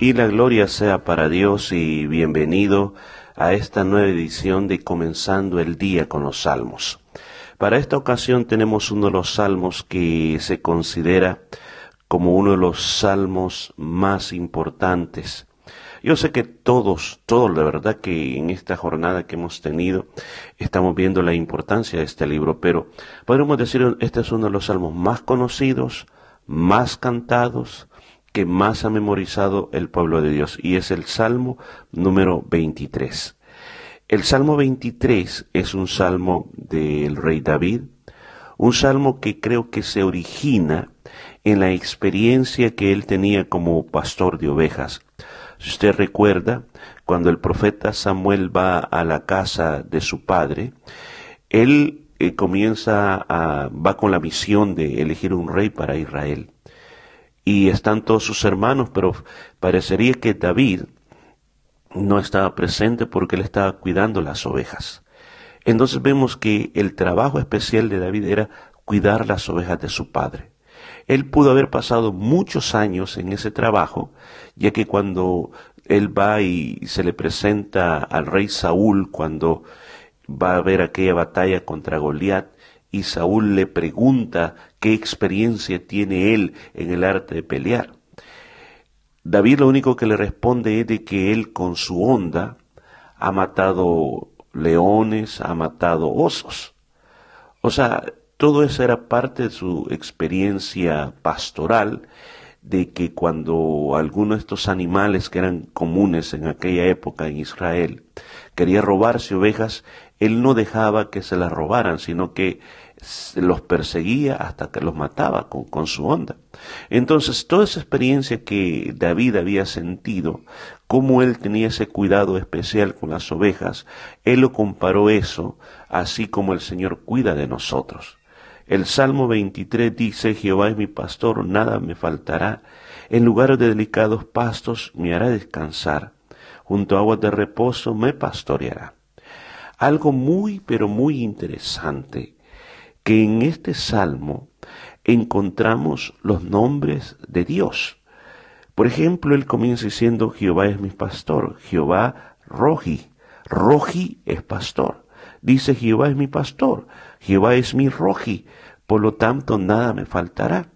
Y la gloria sea para Dios y bienvenido a esta nueva edición de Comenzando el Día con los Salmos. Para esta ocasión tenemos uno de los salmos que se considera como uno de los salmos más importantes. Yo sé que todos, todos, la verdad que en esta jornada que hemos tenido estamos viendo la importancia de este libro, pero podemos decir este es uno de los salmos más conocidos, más cantados, que más ha memorizado el pueblo de Dios y es el Salmo número 23. El Salmo 23 es un salmo del rey David, un salmo que creo que se origina en la experiencia que él tenía como pastor de ovejas. Si usted recuerda, cuando el profeta Samuel va a la casa de su padre, él eh, comienza a, va con la misión de elegir un rey para Israel y están todos sus hermanos, pero parecería que David no estaba presente porque él estaba cuidando las ovejas. Entonces vemos que el trabajo especial de David era cuidar las ovejas de su padre. Él pudo haber pasado muchos años en ese trabajo, ya que cuando él va y se le presenta al rey Saúl, cuando va a ver aquella batalla contra Goliat, y Saúl le pregunta qué experiencia tiene él en el arte de pelear. David lo único que le responde es de que él con su onda ha matado leones, ha matado osos. O sea, todo eso era parte de su experiencia pastoral, de que cuando alguno de estos animales que eran comunes en aquella época en Israel quería robarse ovejas, él no dejaba que se las robaran, sino que los perseguía hasta que los mataba con, su onda. Entonces, toda esa experiencia que David había sentido, cómo él tenía ese cuidado especial con las ovejas, él lo comparó eso, así como el Señor cuida de nosotros. El Salmo 23 dice, Jehová es mi pastor, nada me faltará, en lugares de delicados pastos me hará descansar, junto a aguas de reposo me pastoreará. Algo muy, pero muy interesante, que en este salmo encontramos los nombres de Dios. Por ejemplo, él comienza diciendo, Jehová es mi pastor, Jehová Roji, Roji es pastor. Dice, Jehová es mi pastor, Jehová es mi Roji, por lo tanto nada me faltará.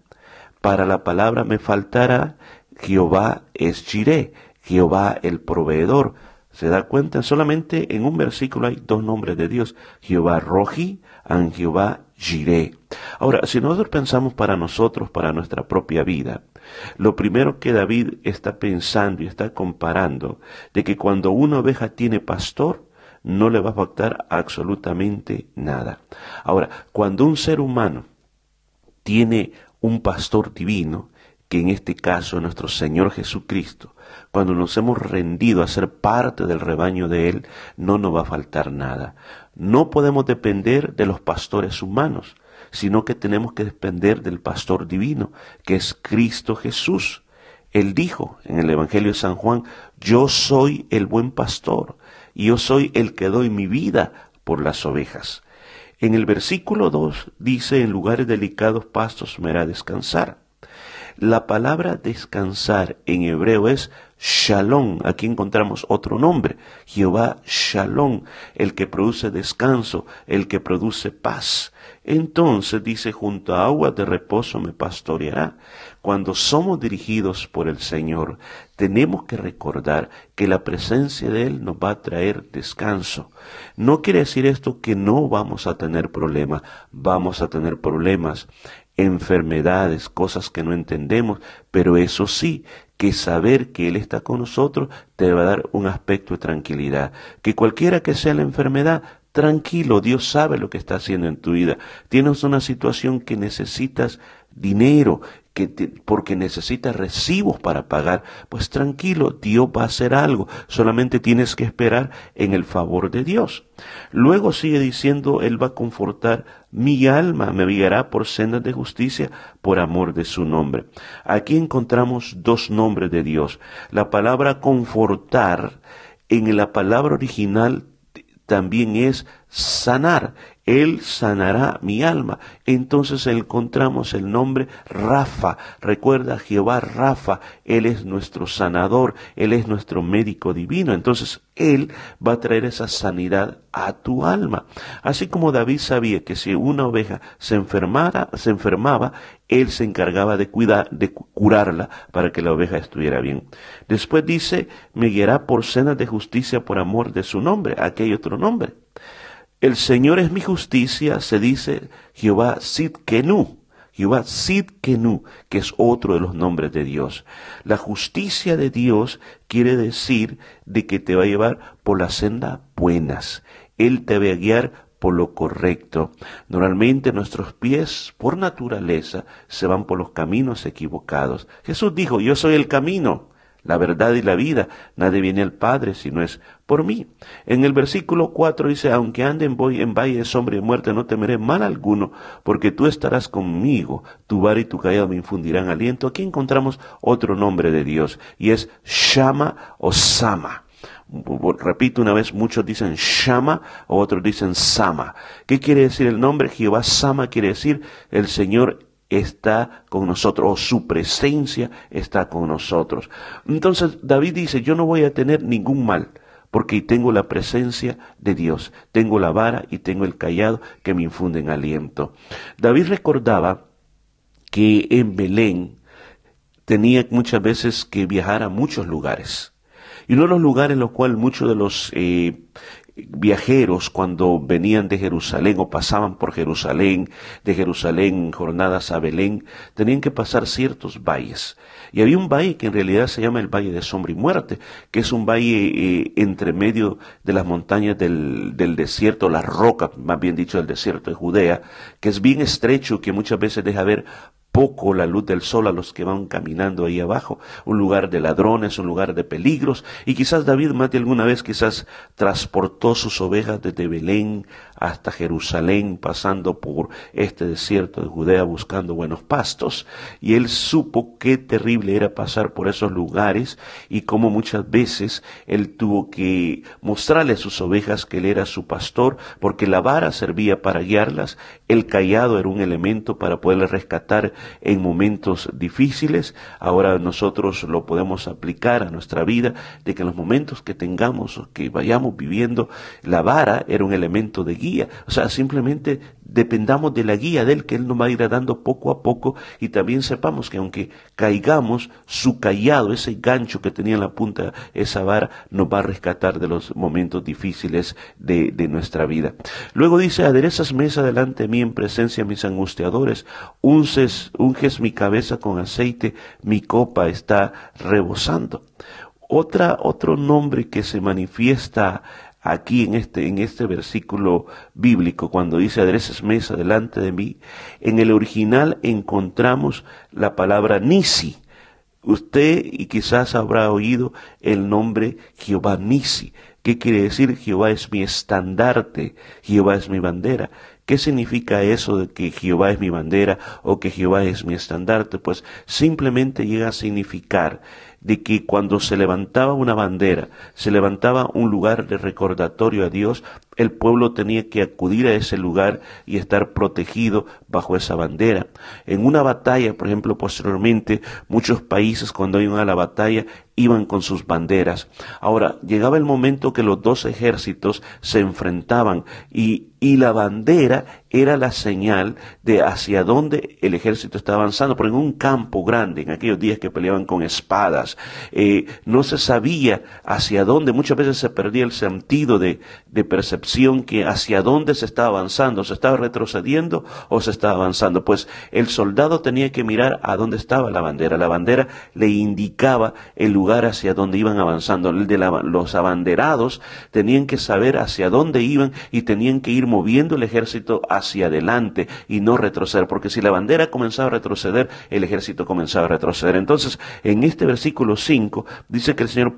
Para la palabra me faltará, Jehová es Jireh, Jehová el proveedor, se da cuenta, solamente en un versículo hay dos nombres de Dios, Jehová Roji y Jehová Jireh. Ahora, si nosotros pensamos para nosotros, para nuestra propia vida, lo primero que David está pensando y está comparando, de que cuando una oveja tiene pastor, no le va a faltar absolutamente nada. Ahora, cuando un ser humano tiene un pastor divino, que en este caso es nuestro Señor Jesucristo, cuando nos hemos rendido a ser parte del rebaño de Él, no nos va a faltar nada. No podemos depender de los pastores humanos, sino que tenemos que depender del pastor divino, que es Cristo Jesús. Él dijo en el Evangelio de San Juan, yo soy el buen pastor, y yo soy el que doy mi vida por las ovejas. En el versículo 2 dice, en lugares delicados pastos me hará descansar. La palabra descansar en hebreo es Shalom. Aquí encontramos otro nombre. Jehová Shalom, el que produce descanso, el que produce paz. Entonces dice, junto a aguas de reposo me pastoreará. Cuando somos dirigidos por el Señor, tenemos que recordar que la presencia de Él nos va a traer descanso. No quiere decir esto que no vamos a tener problemas, vamos a tener problemas enfermedades, cosas que no entendemos, pero eso sí, que saber que Él está con nosotros te va a dar un aspecto de tranquilidad. Que cualquiera que sea la enfermedad, tranquilo, Dios sabe lo que está haciendo en tu vida. Tienes una situación que necesitas dinero, que porque necesitas recibos para pagar, pues tranquilo, Dios va a hacer algo, solamente tienes que esperar en el favor de Dios. Luego sigue diciendo, Él va a confortar mi alma, me guiará por sendas de justicia por amor de su nombre. Aquí encontramos dos nombres de Dios. La palabra confortar en la palabra original también es sanar. Él sanará mi alma. Entonces encontramos el nombre Rafa. Recuerda Jehová Rafa. Él es nuestro sanador. Él es nuestro médico divino. Entonces Él va a traer esa sanidad a tu alma. Así como David sabía que si una oveja se enfermara, se enfermaba, Él se encargaba de cuidar, de curarla para que la oveja estuviera bien. Después dice, me guiará por cenas de justicia por amor de su nombre. Aquí hay otro nombre. El Señor es mi justicia, se dice Jehová Sidkenu. Jehová Sidkenu, que es otro de los nombres de Dios. La justicia de Dios quiere decir de que te va a llevar por las sendas buenas. Él te va a guiar por lo correcto. Normalmente nuestros pies, por naturaleza, se van por los caminos equivocados. Jesús dijo, yo soy el camino la verdad y la vida. Nadie viene al Padre si no es por mí. En el versículo 4 dice, aunque ande en, en valle de sombra y muerte, no temeré mal alguno, porque tú estarás conmigo, tu bar y tu callado me infundirán aliento. Aquí encontramos otro nombre de Dios, y es Shama o Sama. Repito una vez, muchos dicen Shama, otros dicen Sama. ¿Qué quiere decir el nombre? Jehová Sama quiere decir el Señor está con nosotros, o su presencia está con nosotros. Entonces David dice, yo no voy a tener ningún mal, porque tengo la presencia de Dios, tengo la vara y tengo el callado que me infunden aliento. David recordaba que en Belén tenía muchas veces que viajar a muchos lugares. Y uno de los lugares en los cuales muchos de los eh, viajeros cuando venían de Jerusalén o pasaban por Jerusalén, de Jerusalén jornadas a Belén, tenían que pasar ciertos valles. Y había un valle que en realidad se llama el Valle de Sombra y Muerte, que es un valle eh, entre medio de las montañas del, del desierto, la roca, más bien dicho, del desierto de Judea, que es bien estrecho, que muchas veces deja ver poco la luz del sol a los que van caminando ahí abajo, un lugar de ladrones, un lugar de peligros, y quizás David más de alguna vez quizás transportó sus ovejas desde Belén hasta Jerusalén, pasando por este desierto de Judea buscando buenos pastos, y él supo qué terrible era pasar por esos lugares y cómo muchas veces él tuvo que mostrarle a sus ovejas que él era su pastor, porque la vara servía para guiarlas, el callado era un elemento para poderle rescatar en momentos difíciles, ahora nosotros lo podemos aplicar a nuestra vida, de que en los momentos que tengamos o que vayamos viviendo, la vara era un elemento de guía, o sea, simplemente dependamos de la guía de Él, que Él nos va a ir dando poco a poco y también sepamos que aunque caigamos, su callado, ese gancho que tenía en la punta, esa vara, nos va a rescatar de los momentos difíciles de, nuestra vida. Luego dice, aderezas mesa delante de mí en presencia de mis angustiadores, unces, unges mi cabeza con aceite, mi copa está rebosando. Otra, otro nombre que se manifiesta aquí en este, en este versículo bíblico, cuando dice adereces mesa delante de mí, en el original encontramos la palabra Nisi. Usted y quizás habrá oído el nombre Jehová Nisi. ¿Qué quiere decir? Jehová es mi estandarte, Jehová es mi bandera. ¿Qué significa eso de que Jehová es mi bandera o que Jehová es mi estandarte? Pues simplemente llega a significar de que cuando se levantaba una bandera, se levantaba un lugar de recordatorio a Dios, el pueblo tenía que acudir a ese lugar y estar protegido bajo esa bandera. En una batalla, por ejemplo, posteriormente, muchos países cuando iban a la batalla iban con sus banderas. Ahora, llegaba el momento que los dos ejércitos se enfrentaban y, y la bandera era la señal de hacia dónde el ejército estaba avanzando, pero en un campo grande, en aquellos días que peleaban con espadas, eh, no se sabía hacia dónde, muchas veces se perdía el sentido de, de percepción que hacia dónde se estaba avanzando, se estaba retrocediendo o se estaba avanzando, pues el soldado tenía que mirar a dónde estaba la bandera, la bandera le indicaba el lugar hacia donde iban avanzando, el de los abanderados tenían que saber hacia dónde iban y tenían que ir moviendo el ejército hacia adelante y no retroceder, porque si la bandera comenzaba a retroceder, el ejército comenzaba a retroceder. Entonces, en este versículo 5 dice que el Señor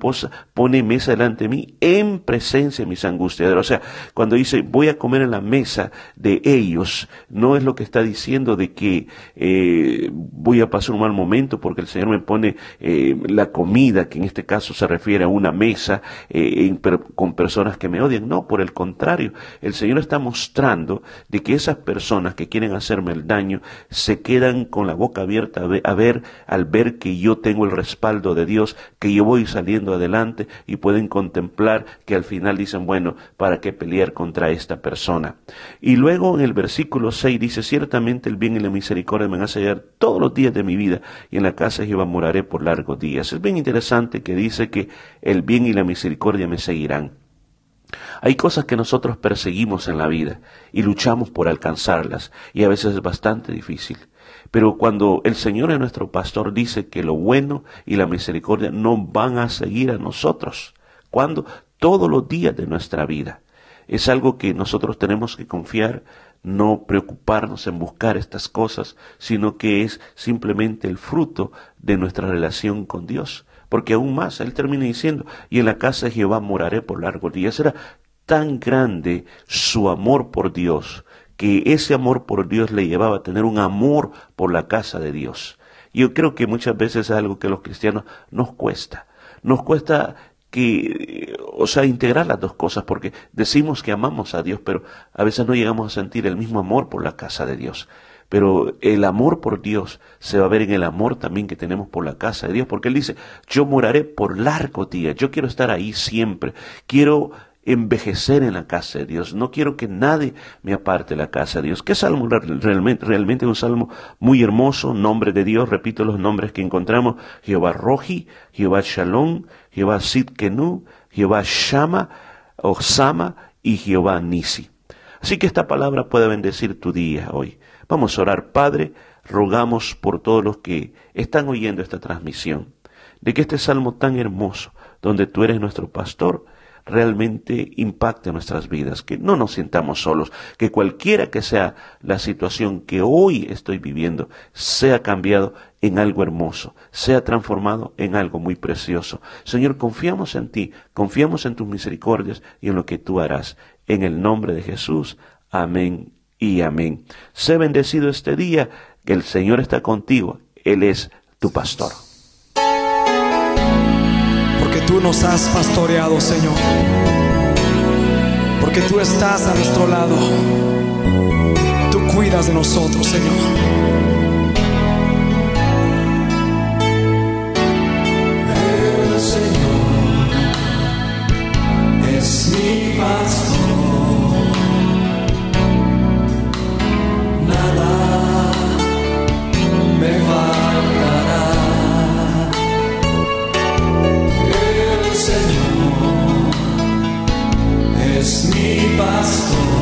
pone mesa delante de mí en presencia de mis angustias. O sea, cuando dice voy a comer en la mesa de ellos, no es lo que está diciendo de que eh, voy a pasar un mal momento porque el Señor me pone eh, la comida que en este caso se refiere a una mesa eh, con personas que me odian. No, por el contrario, el Señor está mostrando de que esas personas que quieren hacerme el daño se quedan con la boca abierta a ver, al ver que yo tengo el respaldo de Dios, que yo voy saliendo adelante y pueden contemplar que al final dicen, bueno, ¿para qué contra esta persona? Y luego en el versículo 6 dice, ciertamente el bien y la misericordia me van a sellar todos los días de mi vida y en la casa de Jehová moraré por largos días. Es bien interesante que dice que el bien y la misericordia me seguirán. Hay cosas que nosotros perseguimos en la vida y luchamos por alcanzarlas y a veces es bastante difícil. Pero cuando el Señor es nuestro pastor dice que lo bueno y la misericordia no van a seguir a nosotros, cuando todos los días de nuestra vida. Es algo que nosotros tenemos que confiar, no preocuparnos en buscar estas cosas, sino que es simplemente el fruto de nuestra relación con Dios. Porque aún más, Él termina diciendo, y en la casa de Jehová moraré por largos días. Era tan grande su amor por Dios, que ese amor por Dios le llevaba a tener un amor por la casa de Dios. Yo creo que muchas veces es algo que los cristianos nos cuesta. Nos cuesta que, o sea, integrar las dos cosas, porque decimos que amamos a Dios, pero a veces no llegamos a sentir el mismo amor por la casa de Dios. Pero el amor por Dios se va a ver en el amor también que tenemos por la casa de Dios, porque Él dice, yo moraré por largo día, yo quiero estar ahí siempre, quiero envejecer en la casa de Dios. No quiero que nadie me aparte de la casa de Dios. ¿Qué salmo realmente? Realmente un salmo muy hermoso, nombre de Dios, repito los nombres que encontramos, Jehová Roji, Jehová Shalom, Jehová Sidkenu, Jehová Shama, Osama y Jehová Nisi. Así que esta palabra puede bendecir tu día hoy. Vamos a orar, Padre, rogamos por todos los que están oyendo esta transmisión, de que este salmo tan hermoso, donde tú eres nuestro pastor, realmente impacte nuestras vidas, que no nos sintamos solos, que cualquiera que sea la situación que hoy estoy viviendo, sea cambiado en algo hermoso, sea transformado en algo muy precioso. Señor, confiamos en ti, confiamos en tus misericordias y en lo que tú harás. En el nombre de Jesús. Amén y amén. Sé bendecido este día, que el Señor está contigo, Él es tu pastor tú nos has pastoreado, Señor. Porque tú estás a nuestro lado. Tú cuidas de nosotros, Señor. Señor es mi pastor. Es mi